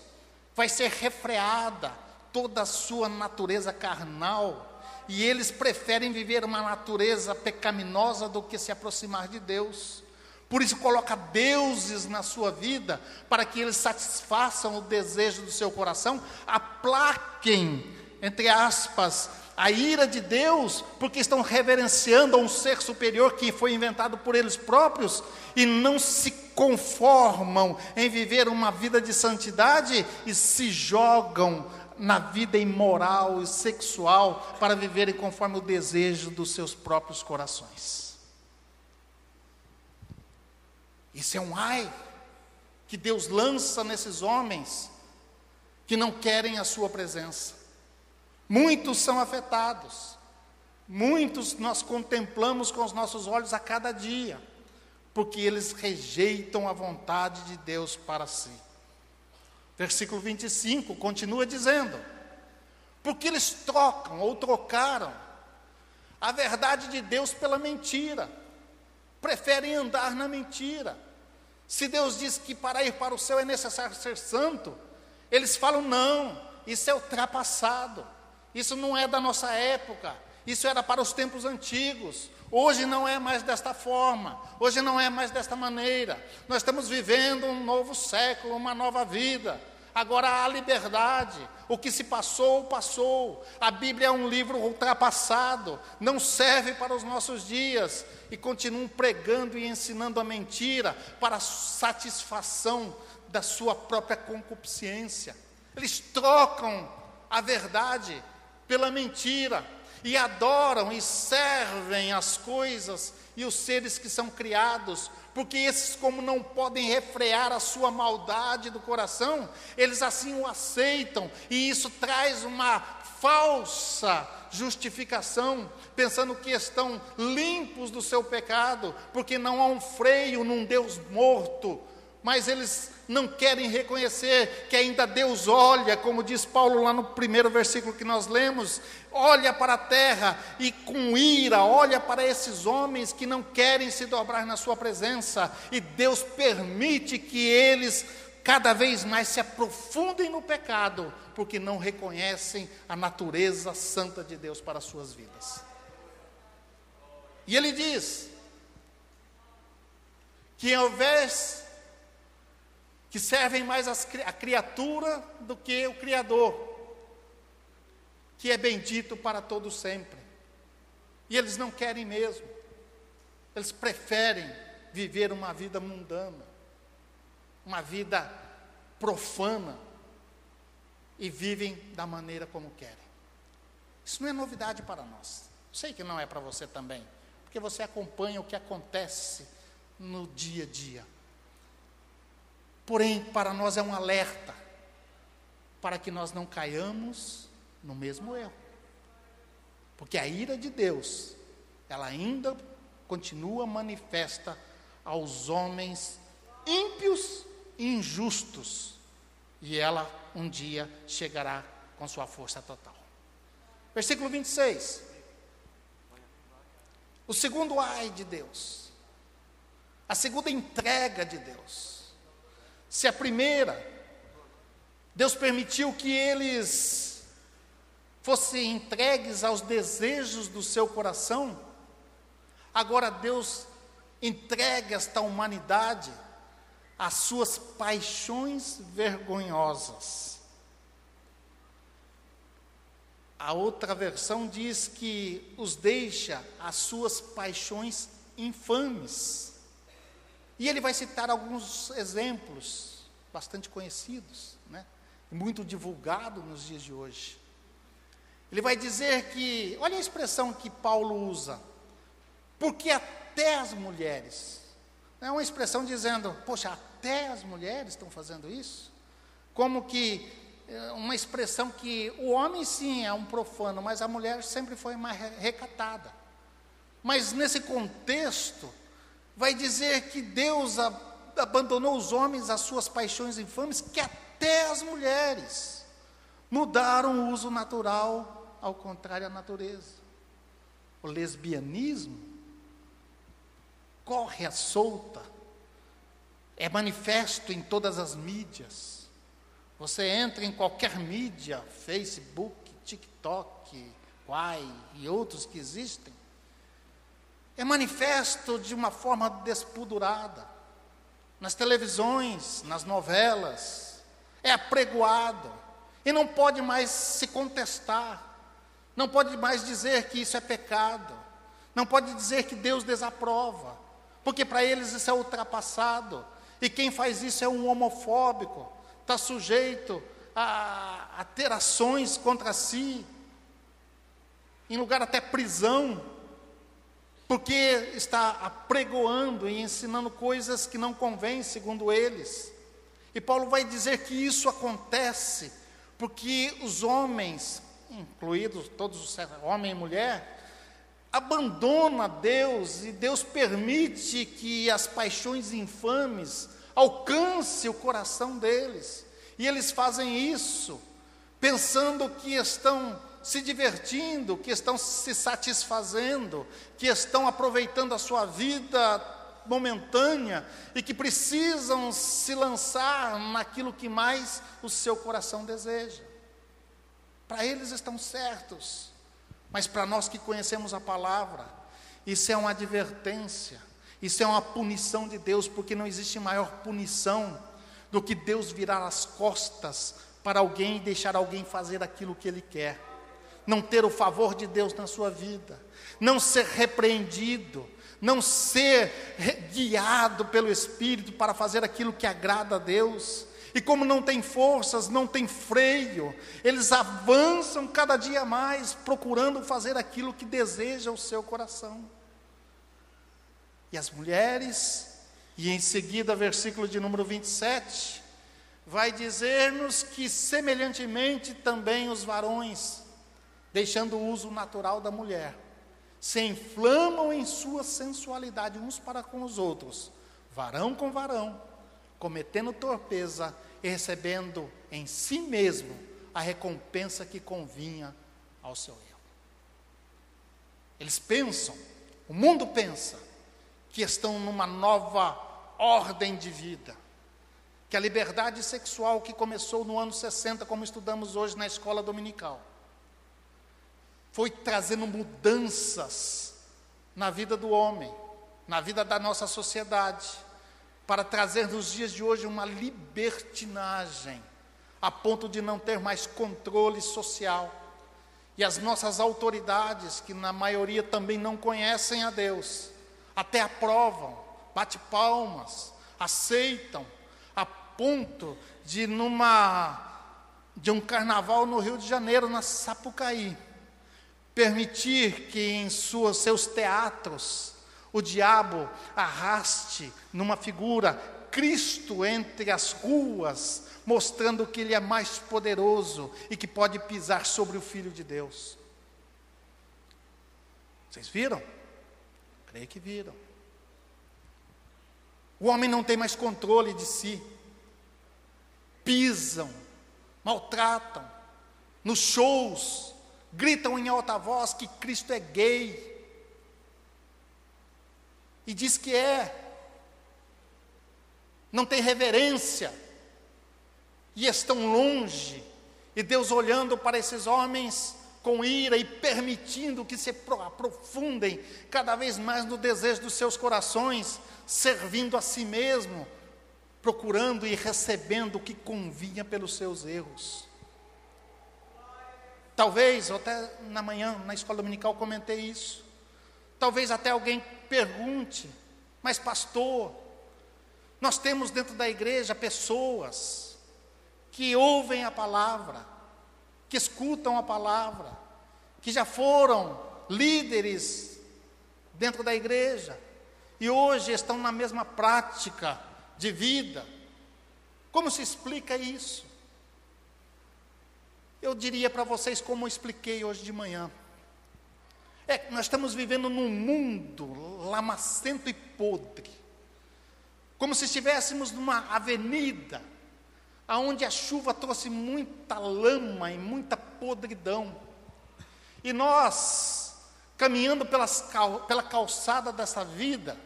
vai ser refreada toda a sua natureza carnal, e eles preferem viver uma natureza pecaminosa do que se aproximar de Deus. Por isso coloca deuses na sua vida, para que eles satisfaçam o desejo do seu coração, aplaquem, entre aspas, a ira de Deus, porque estão reverenciando a um ser superior que foi inventado por eles próprios e não se conformam em viver uma vida de santidade e se jogam na vida imoral e sexual para viverem conforme o desejo dos seus próprios corações. Isso é um ai que Deus lança nesses homens que não querem a sua presença. Muitos são afetados, muitos nós contemplamos com os nossos olhos a cada dia porque eles rejeitam a vontade de Deus para si. Versículo 25 continua dizendo: porque eles trocam ou trocaram a verdade de Deus pela mentira, preferem andar na mentira. Se Deus diz que para ir para o céu é necessário ser santo, eles falam: não, isso é ultrapassado, isso não é da nossa época, isso era para os tempos antigos. Hoje não é mais desta forma, hoje não é mais desta maneira. Nós estamos vivendo um novo século, uma nova vida. Agora há liberdade. O que se passou, passou. A Bíblia é um livro ultrapassado, não serve para os nossos dias. E continuam pregando e ensinando a mentira para a satisfação da sua própria concupiscência. Eles trocam a verdade pela mentira e adoram e servem as coisas e os seres que são criados, porque esses, como não podem refrear a sua maldade do coração, eles assim o aceitam, e isso traz uma falsa justificação, pensando que estão limpos do seu pecado, porque não há um freio num Deus morto, mas eles não querem reconhecer que ainda Deus olha, como diz Paulo lá no primeiro versículo que nós lemos, olha para a terra e com ira olha para esses homens que não querem se dobrar na sua presença, e Deus permite que eles cada vez mais se aprofundem no pecado, porque não reconhecem a natureza santa de Deus para as suas vidas. E ele diz que ao invés que servem mais a criatura do que o Criador, que é bendito para todo sempre. E eles não querem mesmo. Eles preferem viver uma vida mundana, uma vida profana e vivem da maneira como querem. Isso não é novidade para nós. Sei que não é para você também, porque você acompanha o que acontece no dia a dia. Porém, para nós é um alerta para que nós não caiamos no mesmo erro. Porque a ira de Deus, ela ainda continua manifesta aos homens ímpios e injustos, e ela um dia chegará com sua força total. Versículo 26. O segundo ai de Deus, a segunda entrega de Deus. Se a primeira, Deus permitiu que eles fossem entregues aos desejos do seu coração, agora Deus entregue esta humanidade às suas paixões vergonhosas. A outra versão diz que os deixa às suas paixões infames. E ele vai citar alguns exemplos bastante conhecidos, né? muito divulgado nos dias de hoje. Ele vai dizer que, olha a expressão que Paulo usa, porque até as mulheres, é uma expressão dizendo, poxa, até as mulheres estão fazendo isso? Como que, é, uma expressão que o homem sim é um profano, mas a mulher sempre foi mais recatada. Mas nesse contexto, vai dizer que Deus abandonou os homens às suas paixões infames, que até as mulheres mudaram o uso natural ao contrário à natureza. O lesbianismo corre à solta, é manifesto em todas as mídias. Você entra em qualquer mídia, Facebook, TikTok, Quai e outros que existem, é manifesto de uma forma despudurada. Nas televisões, nas novelas, é apregoado. E não pode mais se contestar. Não pode mais dizer que isso é pecado. Não pode dizer que Deus desaprova. Porque para eles isso é ultrapassado. E quem faz isso é um homofóbico. Está sujeito a, a ter ações contra si. Em lugar até prisão porque está apregoando e ensinando coisas que não convêm, segundo eles. E Paulo vai dizer que isso acontece porque os homens, incluídos todos os homem e mulher, abandona Deus e Deus permite que as paixões infames alcance o coração deles. E eles fazem isso pensando que estão se divertindo, que estão se satisfazendo, que estão aproveitando a sua vida momentânea e que precisam se lançar naquilo que mais o seu coração deseja. Para eles estão certos, mas para nós que conhecemos a palavra, isso é uma advertência, isso é uma punição de Deus, porque não existe maior punição do que Deus virar as costas para alguém e deixar alguém fazer aquilo que ele quer não ter o favor de Deus na sua vida, não ser repreendido, não ser guiado pelo Espírito para fazer aquilo que agrada a Deus. E como não tem forças, não tem freio, eles avançam cada dia mais, procurando fazer aquilo que deseja o seu coração. E as mulheres, e em seguida, versículo de número 27, vai dizer-nos que, semelhantemente, também os varões deixando o uso natural da mulher, se inflamam em sua sensualidade uns para com os outros, varão com varão, cometendo torpeza e recebendo em si mesmo a recompensa que convinha ao seu erro. Eles pensam, o mundo pensa, que estão numa nova ordem de vida, que a liberdade sexual que começou no ano 60, como estudamos hoje na escola dominical, foi trazendo mudanças na vida do homem, na vida da nossa sociedade, para trazer nos dias de hoje uma libertinagem, a ponto de não ter mais controle social. E as nossas autoridades, que na maioria também não conhecem a Deus, até aprovam, bate palmas, aceitam, a ponto de numa de um carnaval no Rio de Janeiro, na Sapucaí, permitir que em seus teatros o diabo arraste numa figura Cristo entre as ruas, mostrando que ele é mais poderoso e que pode pisar sobre o Filho de Deus. Vocês viram? Creio que viram. O homem não tem mais controle de si. Pisam, maltratam, nos shows, gritam em alta voz que Cristo é gay. E diz que é. Não tem reverência. E estão longe. E Deus olhando para esses homens com ira e permitindo que se aprofundem cada vez mais no desejo dos seus corações, servindo a si mesmo, procurando e recebendo o que convinha pelos seus erros. Talvez, até na manhã, na escola dominical, comentei isso. Talvez até alguém pergunte, mas pastor, nós temos dentro da igreja pessoas que ouvem a palavra, que escutam a palavra, que já foram líderes dentro da igreja e hoje estão na mesma prática de vida. Como se explica isso? Eu diria para vocês como eu expliquei hoje de manhã. É, nós estamos vivendo num mundo lamacento e podre. Como se estivéssemos numa avenida aonde a chuva trouxe muita lama e muita podridão. E nós, caminhando pelas, pela calçada dessa vida,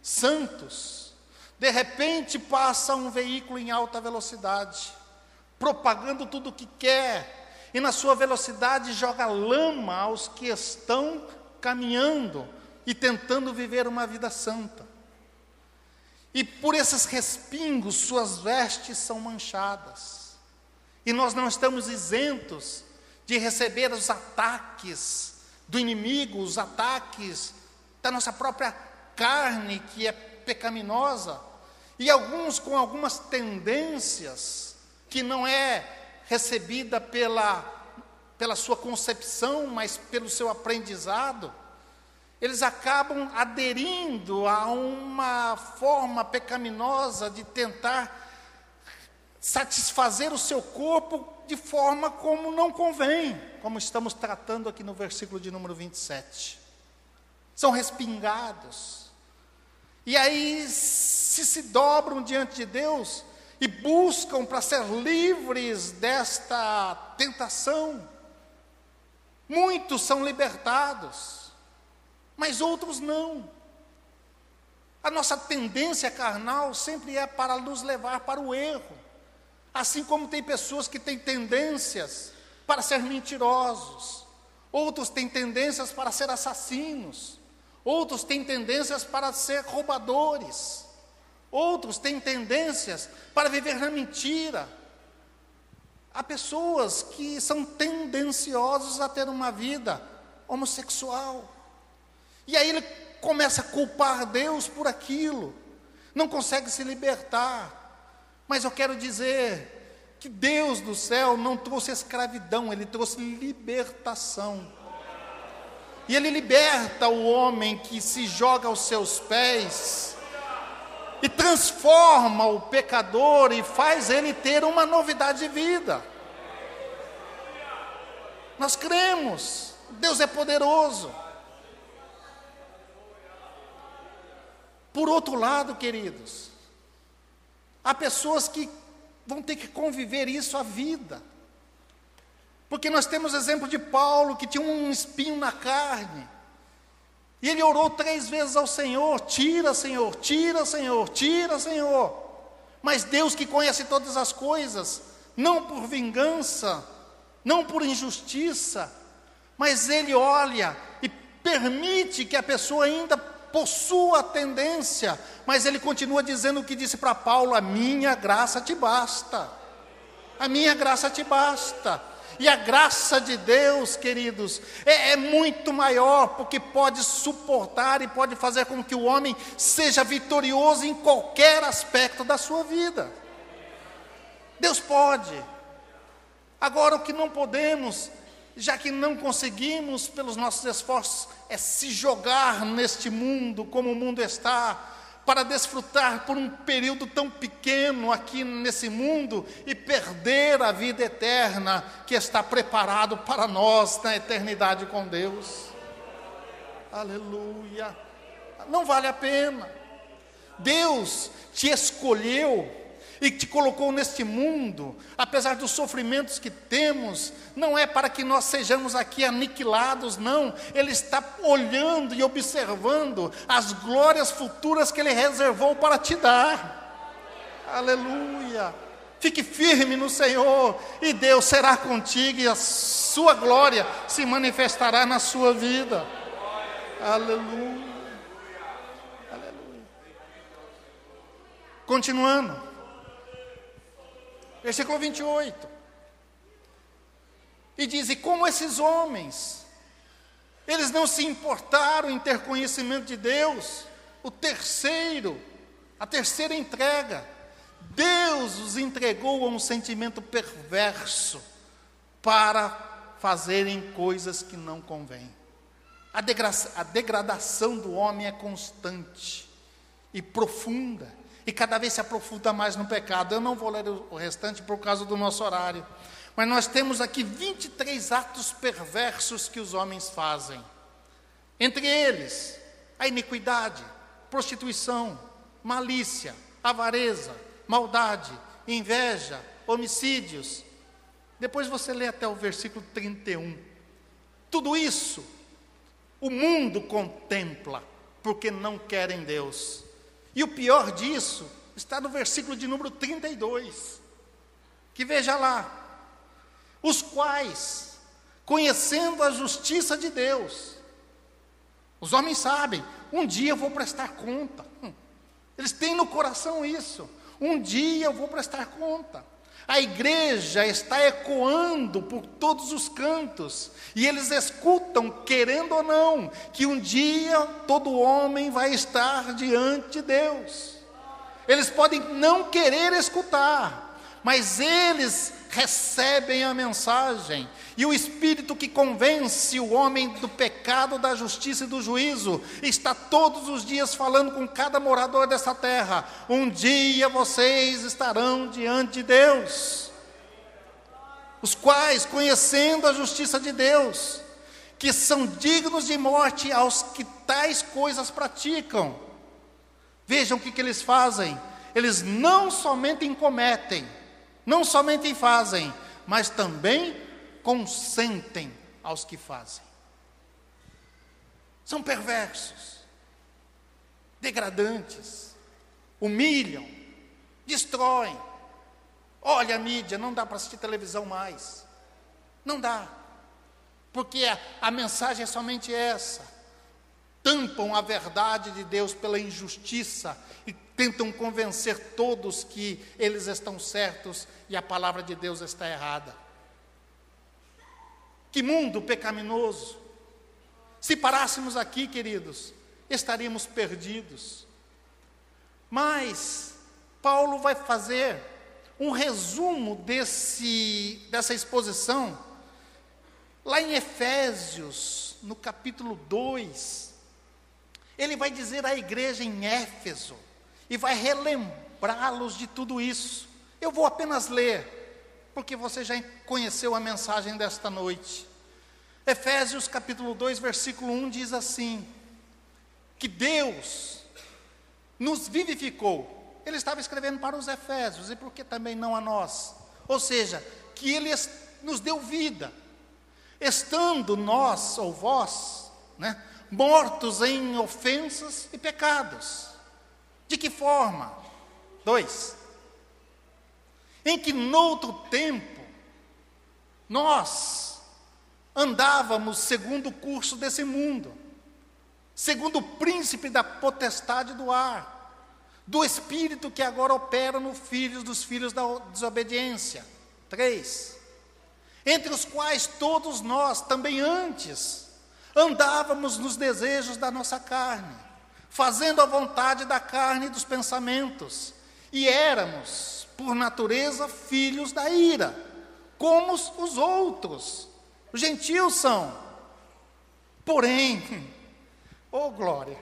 santos, de repente passa um veículo em alta velocidade, propagando tudo o que quer, e na sua velocidade joga lama aos que estão caminhando e tentando viver uma vida santa. E por esses respingos, suas vestes são manchadas. E nós não estamos isentos de receber os ataques do inimigo, os ataques da nossa própria carne, que é pecaminosa, e alguns com algumas tendências que não é recebida pela, pela sua concepção, mas pelo seu aprendizado eles acabam aderindo a uma forma pecaminosa de tentar satisfazer o seu corpo de forma como não convém, como estamos tratando aqui no versículo de número 27. São respingados. E aí se se dobram diante de Deus e buscam para ser livres desta tentação. Muitos são libertados mas outros não. A nossa tendência carnal sempre é para nos levar para o erro. Assim como tem pessoas que têm tendências para ser mentirosos, outros têm tendências para ser assassinos, outros têm tendências para ser roubadores, outros têm tendências para viver na mentira. Há pessoas que são tendenciosos a ter uma vida homossexual. E aí ele começa a culpar Deus por aquilo, não consegue se libertar. Mas eu quero dizer que Deus do céu não trouxe escravidão, ele trouxe libertação. E ele liberta o homem que se joga aos seus pés e transforma o pecador e faz ele ter uma novidade de vida. Nós cremos, Deus é poderoso. Por outro lado, queridos, há pessoas que vão ter que conviver isso a vida. Porque nós temos exemplo de Paulo, que tinha um espinho na carne. E ele orou três vezes ao Senhor: tira, Senhor, tira, Senhor, tira, Senhor. Mas Deus que conhece todas as coisas, não por vingança, não por injustiça, mas Ele olha e permite que a pessoa ainda possua a tendência, mas ele continua dizendo o que disse para Paulo: a minha graça te basta. A minha graça te basta. E a graça de Deus, queridos, é, é, muito maior, porque pode suportar e pode fazer com que o homem seja vitorioso em qualquer aspecto da sua vida. Deus pode. Agora, o que não podemos já que não conseguimos, pelos nossos esforços, é se jogar neste mundo como o mundo está, para desfrutar por um período tão pequeno aqui nesse mundo e perder a vida eterna que está preparado para nós na eternidade com Deus. Aleluia. Não vale a pena. Deus te escolheu e te colocou neste mundo, apesar dos sofrimentos que temos, não é para que nós sejamos aqui aniquilados, não. Ele está olhando e observando as glórias futuras que Ele reservou para te dar. Aleluia. Fique firme no Senhor, e Deus será contigo, e a sua glória se manifestará na sua vida. Aleluia. Aleluia. Continuando. Versículo 28. E diz: E como esses homens, eles não se importaram em ter conhecimento de Deus, o terceiro, a terceira entrega, Deus os entregou a um sentimento perverso para fazerem coisas que não convêm. A, degra a degradação do homem é constante e profunda, e cada vez se aprofunda mais no pecado. Eu não vou ler o restante por causa do nosso horário, mas nós temos aqui 23 atos perversos que os homens fazem. Entre eles, a iniquidade, prostituição, malícia, avareza, maldade, inveja, homicídios. Depois você lê até o versículo 31. Tudo isso o mundo contempla, porque não querem Deus. E o pior disso está no versículo de número 32, que veja lá: os quais, conhecendo a justiça de Deus, os homens sabem, um dia eu vou prestar conta. Hum, eles têm no coração isso. Um dia eu vou prestar conta. A igreja está ecoando por todos os cantos, e eles escutam, querendo ou não, que um dia todo homem vai estar diante de Deus. Eles podem não querer escutar, mas eles recebem a mensagem, e o Espírito que convence o homem do pecado, da justiça e do juízo, está todos os dias falando com cada morador dessa terra: um dia vocês estarão diante de Deus, os quais, conhecendo a justiça de Deus, que são dignos de morte aos que tais coisas praticam, vejam o que, que eles fazem, eles não somente cometem, não somente fazem, mas também consentem aos que fazem. São perversos, degradantes, humilham, destroem. Olha a mídia, não dá para assistir televisão mais. Não dá. Porque a, a mensagem é somente essa. Tampam a verdade de Deus pela injustiça e tentam convencer todos que eles estão certos e a palavra de Deus está errada. Que mundo pecaminoso! Se parássemos aqui, queridos, estaríamos perdidos. Mas Paulo vai fazer um resumo desse, dessa exposição lá em Efésios, no capítulo 2. Ele vai dizer à igreja em Éfeso e vai relembrá-los de tudo isso. Eu vou apenas ler, porque você já conheceu a mensagem desta noite. Efésios capítulo 2, versículo 1 diz assim: que Deus nos vivificou. Ele estava escrevendo para os Efésios, e por que também não a nós? Ou seja, que Ele nos deu vida, estando nós ou vós, né, mortos em ofensas e pecados. De que forma? Dois. Em que noutro tempo nós andávamos segundo o curso desse mundo, segundo o príncipe da potestade do ar, do espírito que agora opera no filhos dos filhos da desobediência. Três. Entre os quais todos nós, também antes, andávamos nos desejos da nossa carne fazendo a vontade da carne e dos pensamentos, e éramos, por natureza, filhos da ira, como os outros. Os gentios são. Porém, oh glória,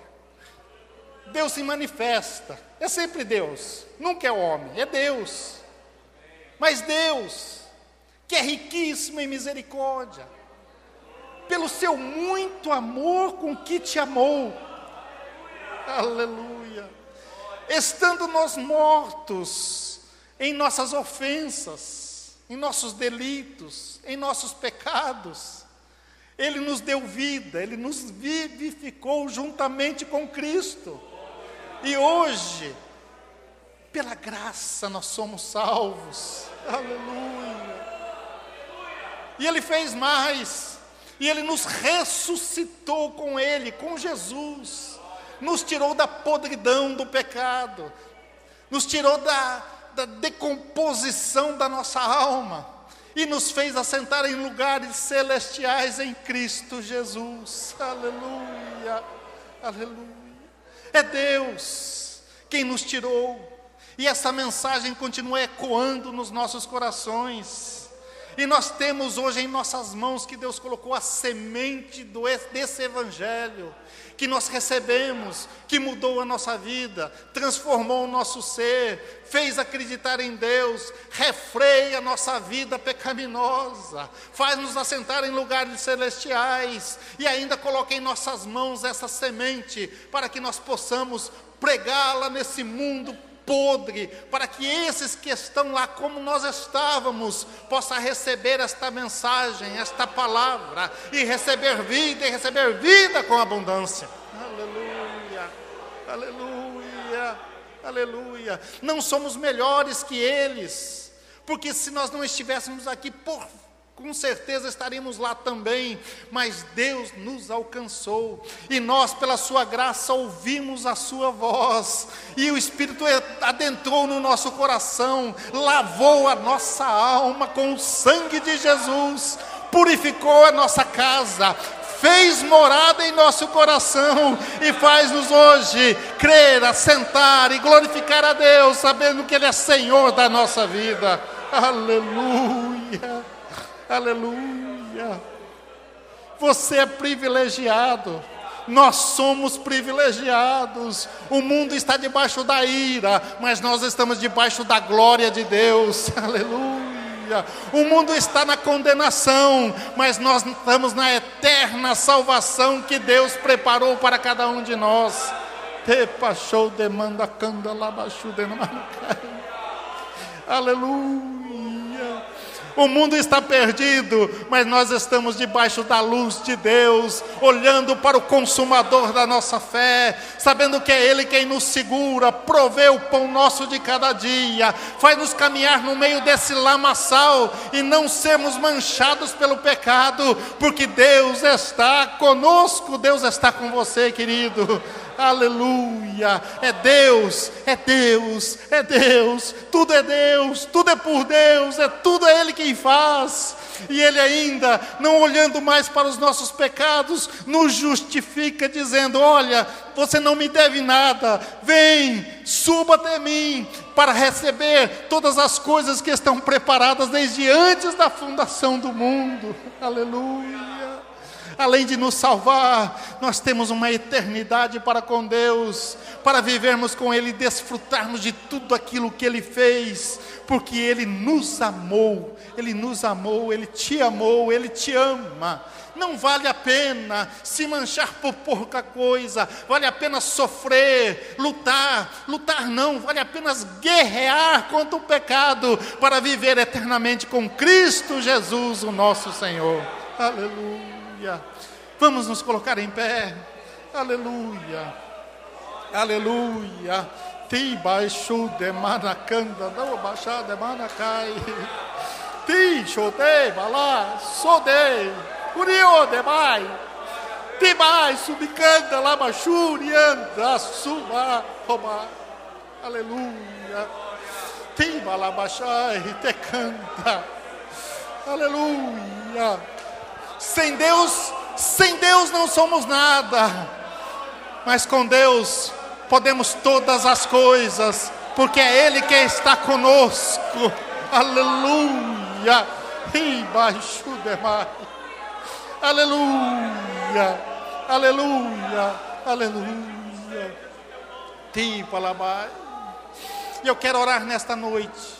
Deus se manifesta, é sempre Deus, nunca é homem, é Deus. Mas Deus, que é riquíssimo em misericórdia, pelo seu muito amor com que te amou, Aleluia. Estando nós mortos em nossas ofensas, em nossos delitos, em nossos pecados, Ele nos deu vida, Ele nos vivificou juntamente com Cristo. E hoje, Pela graça nós somos salvos. Aleluia. E Ele fez mais. E Ele nos ressuscitou com Ele, com Jesus. Nos tirou da podridão do pecado. Nos tirou da, da decomposição da nossa alma. E nos fez assentar em lugares celestiais em Cristo Jesus. Aleluia. Aleluia. É Deus quem nos tirou. E essa mensagem continua ecoando nos nossos corações. E nós temos hoje em nossas mãos que Deus colocou a semente do, desse Evangelho, que nós recebemos, que mudou a nossa vida, transformou o nosso ser, fez acreditar em Deus, refreia a nossa vida pecaminosa, faz-nos assentar em lugares celestiais e ainda coloca em nossas mãos essa semente para que nós possamos pregá-la nesse mundo podre, para que esses que estão lá como nós estávamos, possam receber esta mensagem, esta palavra, e receber vida, e receber vida com abundância. Aleluia, aleluia, aleluia. Não somos melhores que eles, porque se nós não estivéssemos aqui por com certeza estaremos lá também, mas Deus nos alcançou e nós, pela Sua graça, ouvimos a Sua voz, e o Espírito adentrou no nosso coração, lavou a nossa alma com o sangue de Jesus, purificou a nossa casa, fez morada em nosso coração e faz-nos hoje crer, assentar e glorificar a Deus, sabendo que Ele é Senhor da nossa vida. Aleluia. Aleluia. Você é privilegiado. Nós somos privilegiados. O mundo está debaixo da ira, mas nós estamos debaixo da glória de Deus. Aleluia. O mundo está na condenação, mas nós estamos na eterna salvação que Deus preparou para cada um de nós. Aleluia. O mundo está perdido, mas nós estamos debaixo da luz de Deus, olhando para o consumador da nossa fé, sabendo que é Ele quem nos segura, provê o pão nosso de cada dia, faz-nos caminhar no meio desse lamaçal e não sermos manchados pelo pecado, porque Deus está conosco, Deus está com você, querido. Aleluia! É Deus, é Deus, é Deus, tudo é Deus, tudo é por Deus, é tudo é Ele quem faz. E Ele ainda, não olhando mais para os nossos pecados, nos justifica, dizendo: Olha, você não me deve nada, vem, suba até mim, para receber todas as coisas que estão preparadas desde antes da fundação do mundo. Aleluia além de nos salvar, nós temos uma eternidade para com Deus, para vivermos com Ele e desfrutarmos de tudo aquilo que Ele fez, porque Ele nos amou, Ele nos amou, Ele te amou, Ele te ama. Não vale a pena se manchar por pouca coisa, vale a pena sofrer, lutar, lutar não, vale a pena guerrear contra o pecado para viver eternamente com Cristo Jesus, o nosso Senhor. Aleluia. Vamos nos colocar em pé. Aleluia. Aleluia. Ti baixo de manacanda, não baixar de manacai. Ti chode balá, sode, curio de mai. Ti mai subicanda lá anda suba, roba. Aleluia. Ti balabachai, te canta. Aleluia. Sem Deus, sem Deus não somos nada. Mas com Deus podemos todas as coisas, porque é Ele que está conosco. Aleluia. Aleluia. Aleluia. Aleluia. Tipo, E eu quero orar nesta noite